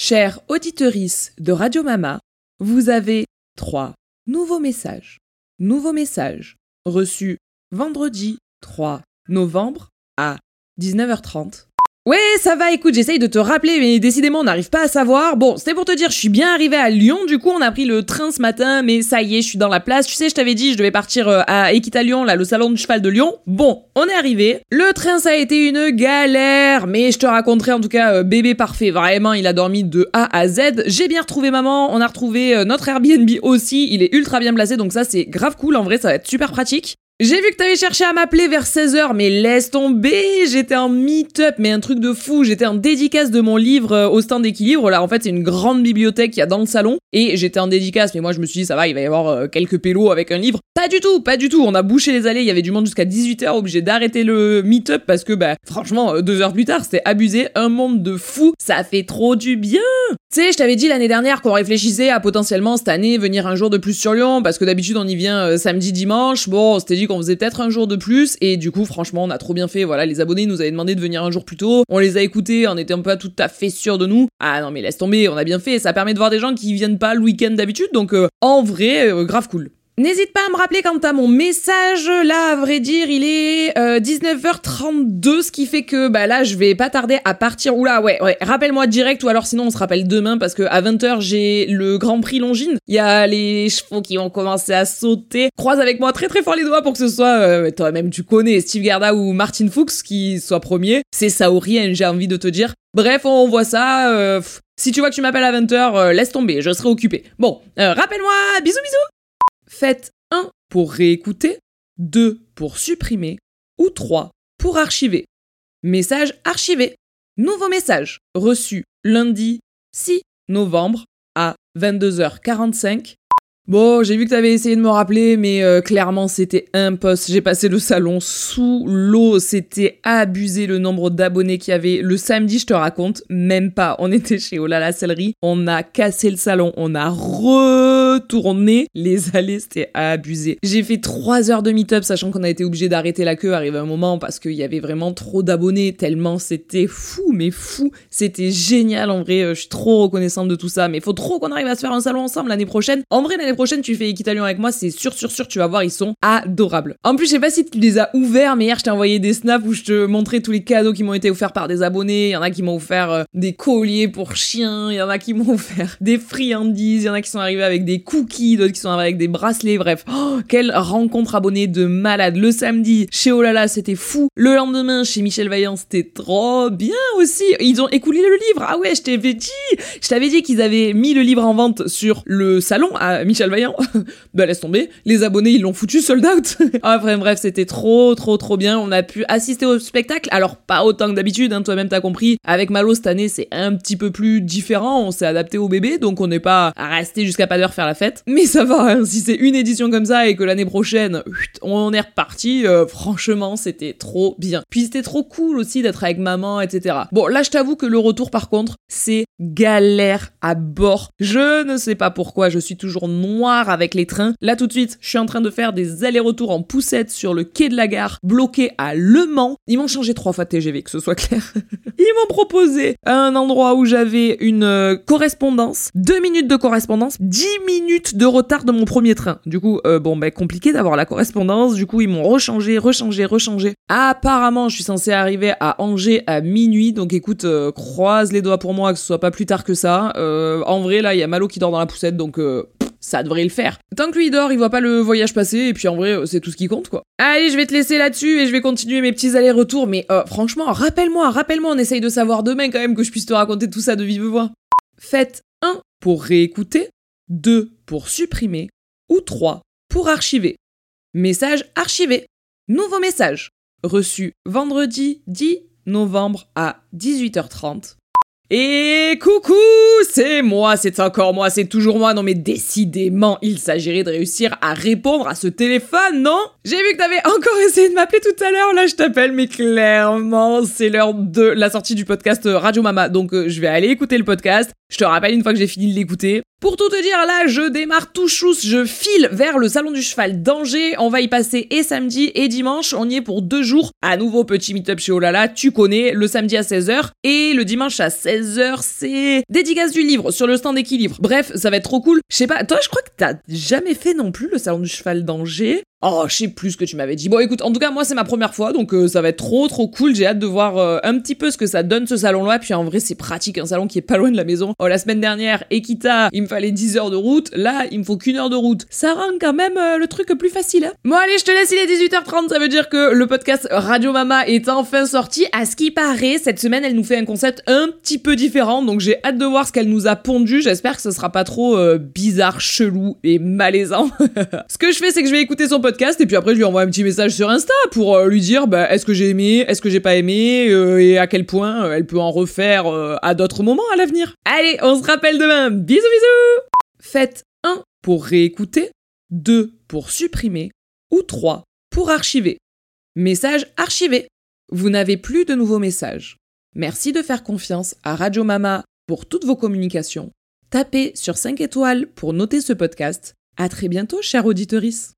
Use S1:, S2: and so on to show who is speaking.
S1: Chère auditorice de Radio Mama, vous avez trois nouveaux messages. Nouveaux messages reçus vendredi 3 novembre à 19h30 Ouais, ça va, écoute, j'essaye de te rappeler, mais décidément, on n'arrive pas à savoir. Bon, c'était pour te dire, je suis bien arrivée à Lyon, du coup, on a pris le train ce matin, mais ça y est, je suis dans la place. Tu sais, je t'avais dit, je devais partir euh, à Equita Lyon, là, le salon du cheval de Lyon. Bon, on est arrivé. Le train, ça a été une galère, mais je te raconterai en tout cas, euh, bébé parfait. Vraiment, il a dormi de A à Z. J'ai bien retrouvé maman, on a retrouvé euh, notre Airbnb aussi, il est ultra bien placé, donc ça, c'est grave cool. En vrai, ça va être super pratique. J'ai vu que t'avais cherché à m'appeler vers 16h, mais laisse tomber, j'étais en meet-up, mais un truc de fou, j'étais en dédicace de mon livre euh, au stand d'équilibre, là en fait c'est une grande bibliothèque qu'il y a dans le salon, et j'étais en dédicace, mais moi je me suis dit ça va, il va y avoir euh, quelques pélos avec un livre. Pas du tout, pas du tout, on a bouché les allées, il y avait du monde jusqu'à 18h, obligé d'arrêter le meet-up parce que bah franchement, euh, deux heures plus tard, c'était abusé, un monde de fou, ça fait trop du bien Tu sais, je t'avais dit l'année dernière qu'on réfléchissait à potentiellement cette année venir un jour de plus sur Lyon, parce que d'habitude on y vient samedi, dimanche, bon, on s'était dit qu'on faisait peut-être un jour de plus. Et du coup franchement on a trop bien fait. Voilà les abonnés nous avaient demandé de venir un jour plus tôt. On les a écoutés on était pas tout à fait sûrs de nous. Ah non mais laisse tomber on a bien fait. Ça permet de voir des gens qui viennent pas le week-end d'habitude. Donc euh, en vrai euh, grave cool N'hésite pas à me rappeler quand t'as mon message. Là, à vrai dire, il est 19h32, euh, ce qui fait que bah là, je vais pas tarder à partir. Oula, ouais, ouais. Rappelle-moi direct ou alors sinon on se rappelle demain parce que à 20h j'ai le Grand Prix Longines. Il y a les chevaux qui vont commencer à sauter. Croise avec moi très très fort les doigts pour que ce soit euh, toi-même tu connais Steve Garda ou Martin Fuchs qui soit premier. C'est ça ou rien, j'ai envie de te dire. Bref, on voit ça. Euh, si tu vois que tu m'appelles à 20h, laisse tomber, je serai occupé. Bon, rappelle-moi, bisous bisous Faites 1 pour réécouter, 2 pour supprimer ou 3 pour archiver. Message archivé. Nouveau message reçu lundi 6 novembre à 22h45 Bon, j'ai vu que t'avais essayé de me rappeler, mais euh, clairement c'était impossible. J'ai passé le salon sous l'eau, c'était abusé le nombre d'abonnés qu'il y avait. Le samedi, je te raconte, même pas. On était chez Olala Sellerie, on a cassé le salon, on a retourné les allées, c'était abusé. J'ai fait 3 heures de meet-up, sachant qu'on a été obligé d'arrêter la queue, arrivé un moment, parce qu'il y avait vraiment trop d'abonnés, tellement c'était fou, mais fou. C'était génial en vrai, euh, je suis trop reconnaissante de tout ça, mais faut trop qu'on arrive à se faire un salon ensemble l'année prochaine. En vrai, l'année prochaine, tu fais Equitalion avec moi, c'est sûr, sûr, sûr, tu vas voir, ils sont adorables. En plus, je sais pas si tu les as ouverts, mais hier, je t'ai envoyé des snaps où je te montrais tous les cadeaux qui m'ont été offerts par des abonnés. Il y en a qui m'ont offert euh, des colliers pour chiens, il y en a qui m'ont offert des friandises, il y en a qui sont arrivés avec des cookies, d'autres qui sont arrivés avec des bracelets, bref. Oh, quelle rencontre abonnée de malade. Le samedi, chez Olala, c'était fou. Le lendemain, chez Michel Vaillant, c'était trop bien aussi. Ils ont écoulé le livre. Ah ouais, je t'avais dit. Je t'avais dit qu'ils avaient mis le livre en vente sur le salon à Michel Vaillant, bah laisse tomber, les abonnés ils l'ont foutu sold out. enfin bref, c'était trop trop trop bien, on a pu assister au spectacle, alors pas autant que d'habitude, hein, toi-même t'as compris, avec Malo cette année c'est un petit peu plus différent, on s'est adapté au bébé, donc on n'est pas à rester jusqu'à pas d'heure faire la fête, mais ça va, hein, si c'est une édition comme ça et que l'année prochaine, on est reparti, euh, franchement c'était trop bien. Puis c'était trop cool aussi d'être avec maman, etc. Bon là je t'avoue que le retour par contre, c'est galère à bord. Je ne sais pas pourquoi, je suis toujours non avec les trains. Là tout de suite, je suis en train de faire des allers-retours en poussette sur le quai de la gare, bloqué à Le Mans. Ils m'ont changé trois fois de TGV, que ce soit clair. Ils m'ont proposé un endroit où j'avais une euh, correspondance, deux minutes de correspondance, dix minutes de retard de mon premier train. Du coup, euh, bon, ben compliqué d'avoir la correspondance. Du coup, ils m'ont rechangé, rechangé, rechangé. Apparemment, je suis censé arriver à Angers à minuit. Donc écoute, euh, croise les doigts pour moi que ce soit pas plus tard que ça. en vrai, là, il y a Malo qui dort dans la poussette, donc ça devrait le faire. Tant que lui dort, il voit pas le voyage passer, et puis en vrai, c'est tout ce qui compte, quoi. Allez, je vais te laisser là-dessus, et je vais continuer mes petits allers-retours, mais euh, franchement, rappelle-moi, rappelle-moi, on essaye de savoir demain quand même que je puisse te raconter tout ça de vive voix. Faites 1 pour réécouter, 2 pour supprimer, ou 3 pour archiver. Message archivé. Nouveau message. Reçu vendredi 10 novembre à 18h30 et coucou, c'est moi, c'est encore moi, c'est toujours moi. Non mais décidément, il s'agirait de réussir à répondre à ce téléphone, non? J'ai vu que t'avais encore essayé de m'appeler tout à l'heure, là je t'appelle, mais clairement c'est l'heure de la sortie du podcast Radio Mama, donc euh, je vais aller écouter le podcast. Je te rappelle une fois que j'ai fini de l'écouter. Pour tout te dire, là, je démarre tout chousse, je file vers le salon du cheval d'Angers. On va y passer et samedi et dimanche. On y est pour deux jours. À nouveau, petit meet-up chez Olala, tu connais, le samedi à 16h et le dimanche à 16h, c'est dédicace du livre sur le stand d'équilibre. Bref, ça va être trop cool. Je sais pas, toi, je crois que t'as jamais fait non plus le salon du cheval d'Angers. Oh, je sais plus ce que tu m'avais dit. Bon, écoute, en tout cas, moi, c'est ma première fois, donc euh, ça va être trop, trop cool. J'ai hâte de voir euh, un petit peu ce que ça donne, ce salon-là. Puis en vrai, c'est pratique, un salon qui est pas loin de la maison. Oh, la semaine dernière, Equita, il me fallait 10 heures de route. Là, il me faut qu'une heure de route. Ça rend quand même euh, le truc plus facile. Hein. Bon, allez, je te laisse, il est 18h30. Ça veut dire que le podcast Radio Mama est enfin sorti. À ce qui paraît, cette semaine, elle nous fait un concept un petit peu différent. Donc j'ai hâte de voir ce qu'elle nous a pondu. J'espère que ce sera pas trop bizarre, chelou et malaisant. ce que je fais, c'est que je vais écouter son podcast et puis après, je lui envoie un petit message sur Insta pour euh, lui dire bah, est-ce que j'ai aimé, est-ce que j'ai pas aimé, euh, et à quel point euh, elle peut en refaire à d'autres moments à l'avenir. Allez, on se rappelle demain. Bisous bisous Faites 1 pour réécouter, 2 pour supprimer, ou 3 pour archiver. Message archivé. Vous n'avez plus de nouveaux messages. Merci de faire confiance à Radio Mama pour toutes vos communications. Tapez sur 5 étoiles pour noter ce podcast. À très bientôt, chère auditorice.